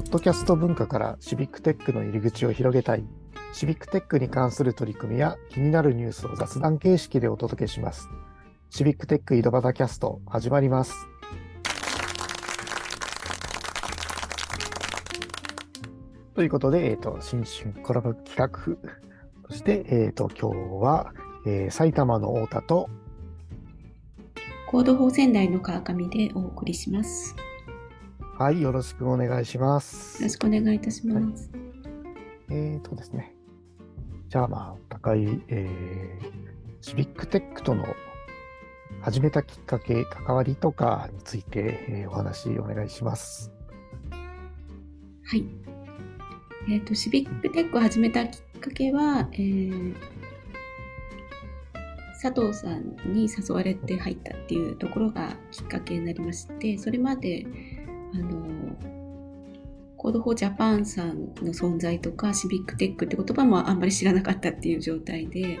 ポッドキャスト文化からシビックテックの入り口を広げたい、シビックテックに関する取り組みや気になるニュースを雑談形式でお届けします。シビックテック井戸端キャスト始まります。ということで、えっ、と、新春コラボ企画そして、えっ、と、今日は、えー埼玉の太田と、コード法仙台の川上でお送りします。はい、よろしくお願いします。よろしくお願いいたします。えーとですね。じゃあまあ、お互い、えー、シビックテックとの始めたきっかけ、関わりとかについて、えーお話お願いします。はい。えっ、と、シビックテックを始めたきっかけは、えー佐藤さんに誘われて入ったっていうところがきっかけになりまして、それまで、あの、 Code for Japan さんの存在とか、 civic tech って言葉もあんまり知らなかったっていう状態で、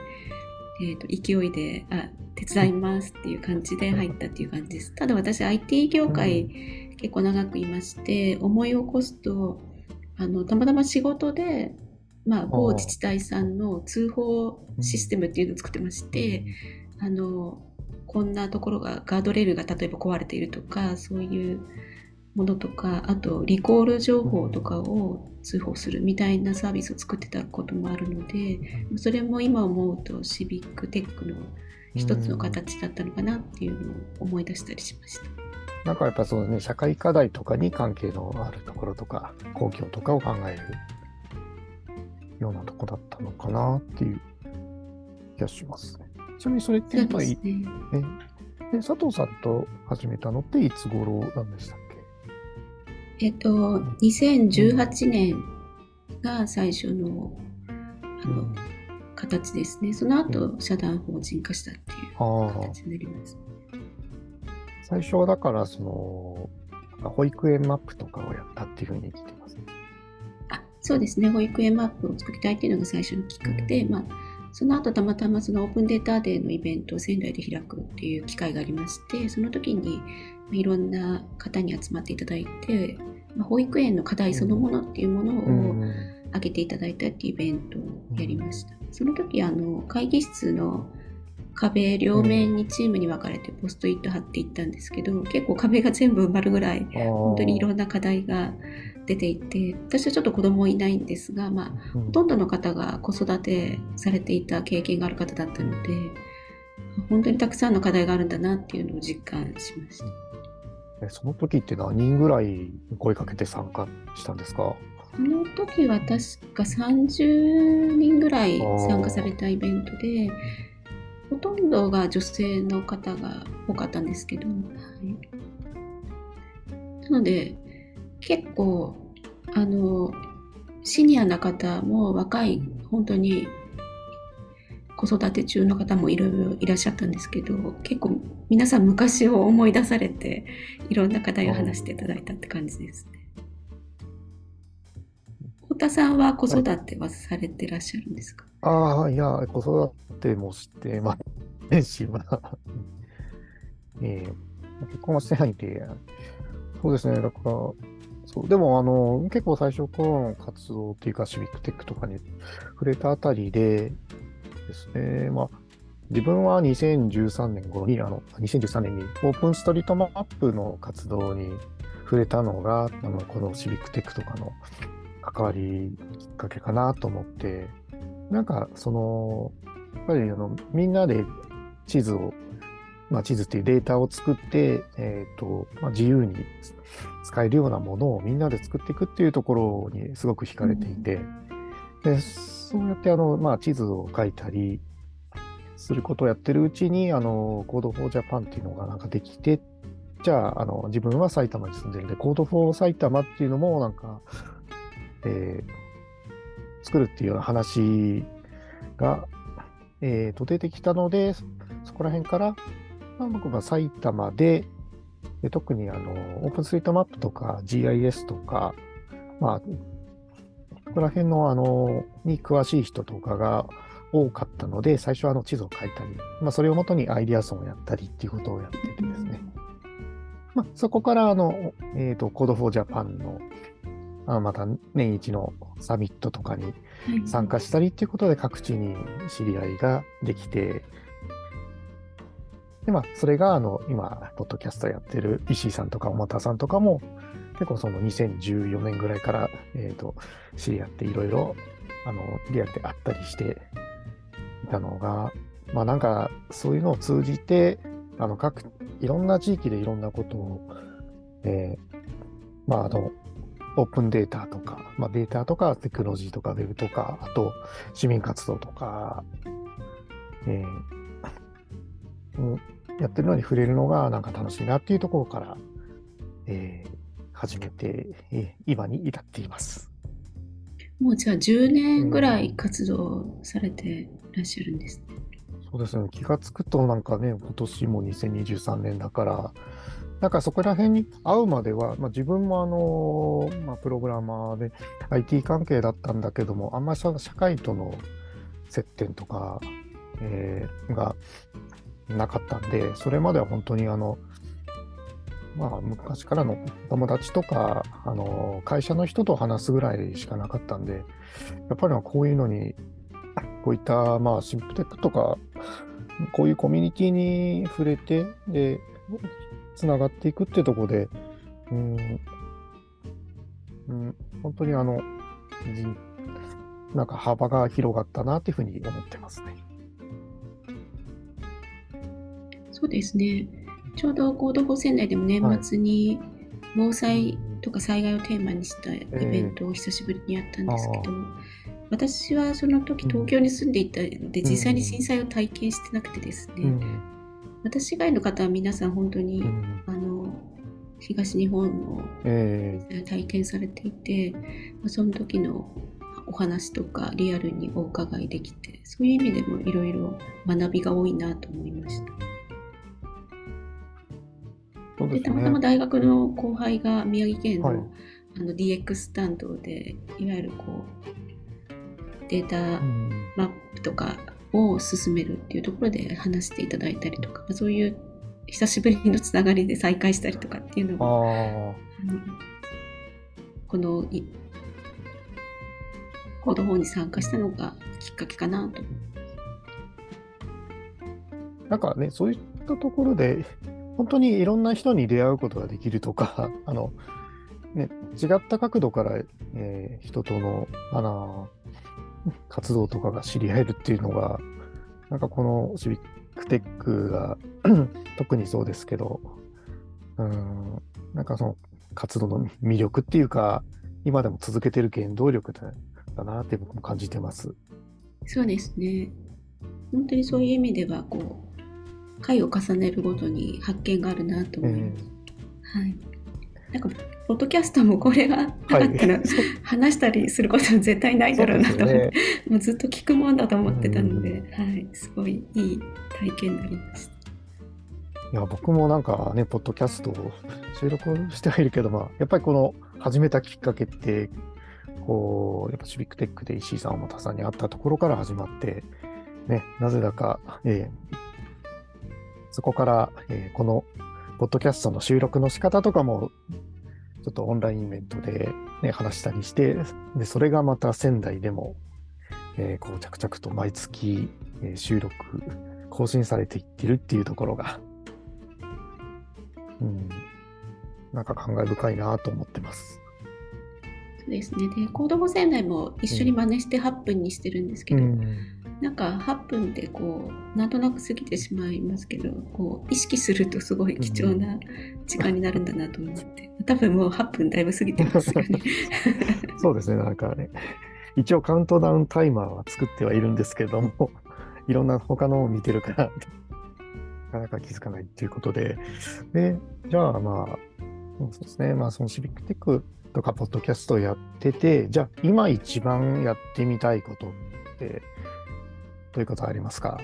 えー、と勢いであ手伝いますっていう感じで入ったっていう感じです。ただ私 IT 業界結構長くいまして思い起こすとあのたまたま仕事で、まあ、某自治体さんの通報システムっていうのを作ってましてあのこんなところがガードレールが例えば壊れているとかそういうものとかあとリコール情報とかを通報するみたいなサービスを作ってたこともあるのでそれも今思うとシビックテックの一つの形だったのかなっていうのを思い出したりしました。なんかやっぱそうね、社会課題とかに関係のあるところとか、公共とかを考えるようなとこだったのかなっていう気がしますね。ちなみにそれってやっぱり、ね。佐藤さんと始めたのっていつ頃なんでしたえっと、2018年が最初のあの形ですね。その後、社団法人化したっていう形になります。最初はだから、その、保育園マップとかをやったっていうふうに聞いてます。あそうですね。保育園マップを作りたいっていうのが最初のきっかけで、まあ、その後たまたまそのオープンデータデーのイベントを仙台で開くっていう機会がありまして、その時にまあいろんな方に集まっていただいて、まあ、保育園の課題そのものっていうものを、うん挙げていただいたっていうイベントをやりました。その時あの会議室の壁両面にチームに分かれてポストイット貼っていったんですけど、結構壁が全部埋まるぐらい本本当にいろんな課題が出ていて私はちょっと子供いないんですが、まあ、ほとんどの方が子育てされていた経験がある方だったので本当にたくさんの課題があるんだなっていうのを実感しました。えその時って何人ぐらい声かけて参加したんですか？その時は確か30人ぐらい参加されたイベントで、ほとんどが女性の方が多かったんですけど、はい、なので結構あのシニアな方も若い本当に子育て中の方もいろいろいらっしゃったんですけど結構皆さん昔を思い出されていろんな課題を話していただいたって感じですね。太田さんは子育てはされてらっしゃるんですか？ああ、いや、子育てもしてませんし、まあ、え結婚はしてないんで、そうですね、だから、そう、でも、あの、結構最初からの活動っていうか、シビックテックとかに触れたあたりでですね、まあ、自分は2013年頃に、あの、2013年にオープンストリートマップの活動に触れたのが、あの、このシビックテックとかの関わりきっかけかなと思って、なんか、その、やっぱりあのみんなで地図を、まあ、地図っていうデータを作って、えっ、と、まあ、自由に使えるようなものをみんなで作っていくっていうところにすごく惹かれていて、で、そうやってあの、まあ、地図を書いたりすることをやってるうちに、あの、 Code for Japan っていうのがなんかできて、じゃあ、あの、自分は埼玉に住んでるんで、 Code for 埼玉っていうのもなんか、えー作るっていうような話が、えーと出てきたので、そそこら辺から、まあ、僕が埼玉で、で特にあのオープンストリートマップとか GIS とか、まあ、ここら辺のあのに詳しい人とかが多かったので、最初はあの地図を書いたり、まあ、それをもとにアイデアソンをやったりっていうことをやっててですね。まあ、そこからあの、えー、と Code for Japan のあまた年一のサミットとかにはい参加したりっていうことで各地に知り合いができて、で、まあ、それが、あの、今、ポッドキャストやってる石井さんとか、小俣さんとかも、結構その2014年ぐらいから、えっ、と、知り合っていろいろ、あの、リアルで会ったりしていたのが、まあなんか、そういうのを通じて、あの、各、いろんな地域でいろんなことを、えーまああの、オープンデータとか、まあ、データとかテクノロジーとかウェブとか、あと市民活動とか、えーやってるのに触れるのがなんか楽しいなっていうところから、えー始めて、えー今に至っています。もうじゃあ10年ぐらい活動されてらっしゃるんですね。そうですね、気がつくとなんかね、今年も2023年だから、なんかそこら辺に会うまでは、まあ、自分もあの、まあ、プログラマーで IT 関係だったんだけども、あんまり社社会との接点とか、えーがなかったんで、それまでは本当にあの、まあ、昔からの友達とか、あの、会社の人と話すぐらいしかなかったんで、やっぱりこういうのに、こういった、まあ、シンプテックとか、こういうコミュニティに触れて、で、つながっていくってとこで、うん、うん、本当にあの、なんか幅が広がったなっていうふうに思ってますね。そうですね。ちょうど合同法仙台でも年末に防災とか災害をテーマにしたイベントを久しぶりにやったんですけど、私はその時東京に住んでいたので、実際に震災を体験してなくてですね、うん。私以外の方は皆さん本当に、うん。あの東日本のえ。体験されていて、まあその時のお話とかリアルにお伺いできてそういう意味でもいろいろ学びが多いなと思いました。ですでたまたまね。大学の後輩が宮城県の,、はいあの DX スタンドでいわゆるこうデータうんマップとかを進めるっていうところで話していただいたりとか、まあそういう久しぶりのつながりで再会したりとかっていうのあもあ、あのこのい行動法に参加したのがきっかけかなと。なんかね、そういったところで、本当にいろんな人に出会うことができるとか、あの、ね、違った角度から、えー人との、あの、活動とかが知り合えるっていうのが、なんかこのシビックテックが 特にそうですけど、うん、なんかその活動の魅力っていうか、今でも続けてる原動力だだなって僕も感じてます。そうですね。本当にそういう意味ではこう回を重ねるごとに発見があるなとえ思います。はい。なんかポッドキャストもこれがなかはいったら、話したりすることは絶対ないだろうなと思って、ね。もうずっと聞くもんだと思ってたので、はい、すごいいい体験になりました。いや、僕もなんかね、ポッドキャストを収録してはいるけど、まあ、やっぱりこの始めたきっかけって、こう、やっぱシビックテックで石井さん、太田さんに会ったところから始まって、ね、なぜだか、えーそこから、えーこの、ポッドキャストの収録の仕方とかも、ちょっとオンラインイベントで、ね、話したりして、で、それがまた仙台でも、えーこう、着々と毎月、えー収録、更新されていってるっていうところが、うん、なんか感慨深いなと思ってます。そうですね。で、コード語仙台も一緒に真似して8分にしてるんですけど、なんか8分ってこうなんとなく過ぎてしまいますけどこう意識するとすごい貴重な時間になるんだなと思って、多分もう8分だいぶ過ぎてますよね。そうですね、なんかね、一応カウントダウンタイマーは作ってはいるんですけども、いろんな他のを見てるから、なかなか気づかないっていうことで、で、じゃあまあ、そうですね、まあそのシビックテックとかポッドキャストをやってて、じゃあ今一番やってみたいことって、どういうことありますか？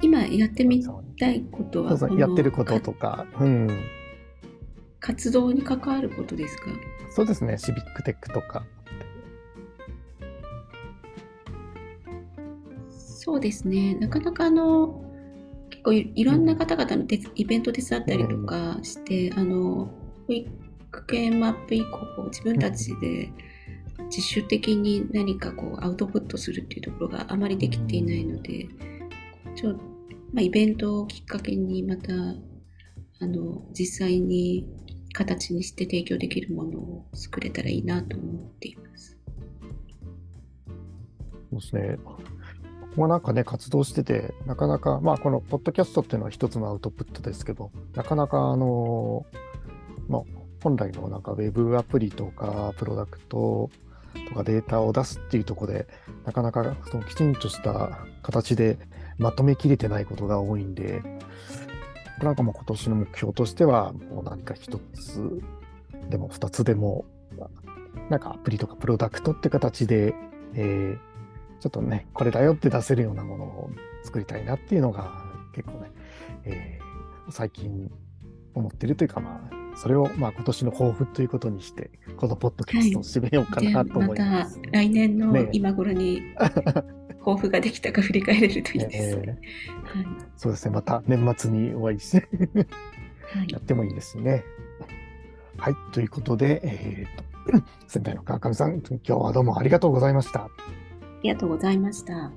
今やってみたいことそうそうやってることとか、うん、活動に関わることですか？そうですね、シビックテックとか。そうですね。なかなかあの結構いいろんな方々の手イベント手伝ったりとかして、あのこういク系マップ以降、自分たちで自主的に何かこうアウトプットするっていうところがあまりできていないので、ちょまあ、イベントをきっかけにまたあの実際に形にして提供できるものを作れたらいいなと思っています。そうですね。ここなんかね、活動してて、なかなか、まあ、このポッドキャストっていうのは一つのアウトプットですけど、なかなか、あの、まあ、本来のなんかウェブアプリとか、プロダクトとかデータを出すっていうとこで、なかなかそのきちんとした形でまとめきれてないことが多いんで、なんかもう今年の目標としては、もう何か一つでも二つでも、なんかアプリとかプロダクトって形で、えー、ちょっとね、これだよって出せるようなものを作りたいなっていうのが結構ね、えー、最近思ってるというか、まあ、それをまあ今年の抱負ということにして、このポッドキャストを締めようかなと思います。はい、また来年の今頃に、抱負ができたか振り返れるといいですね。はい、そうですね、また年末にお会いしてやってもいいですね。はい、ということで、えーと、先輩の川上さん、今日はどうもありがとうございました。ありがとうございました。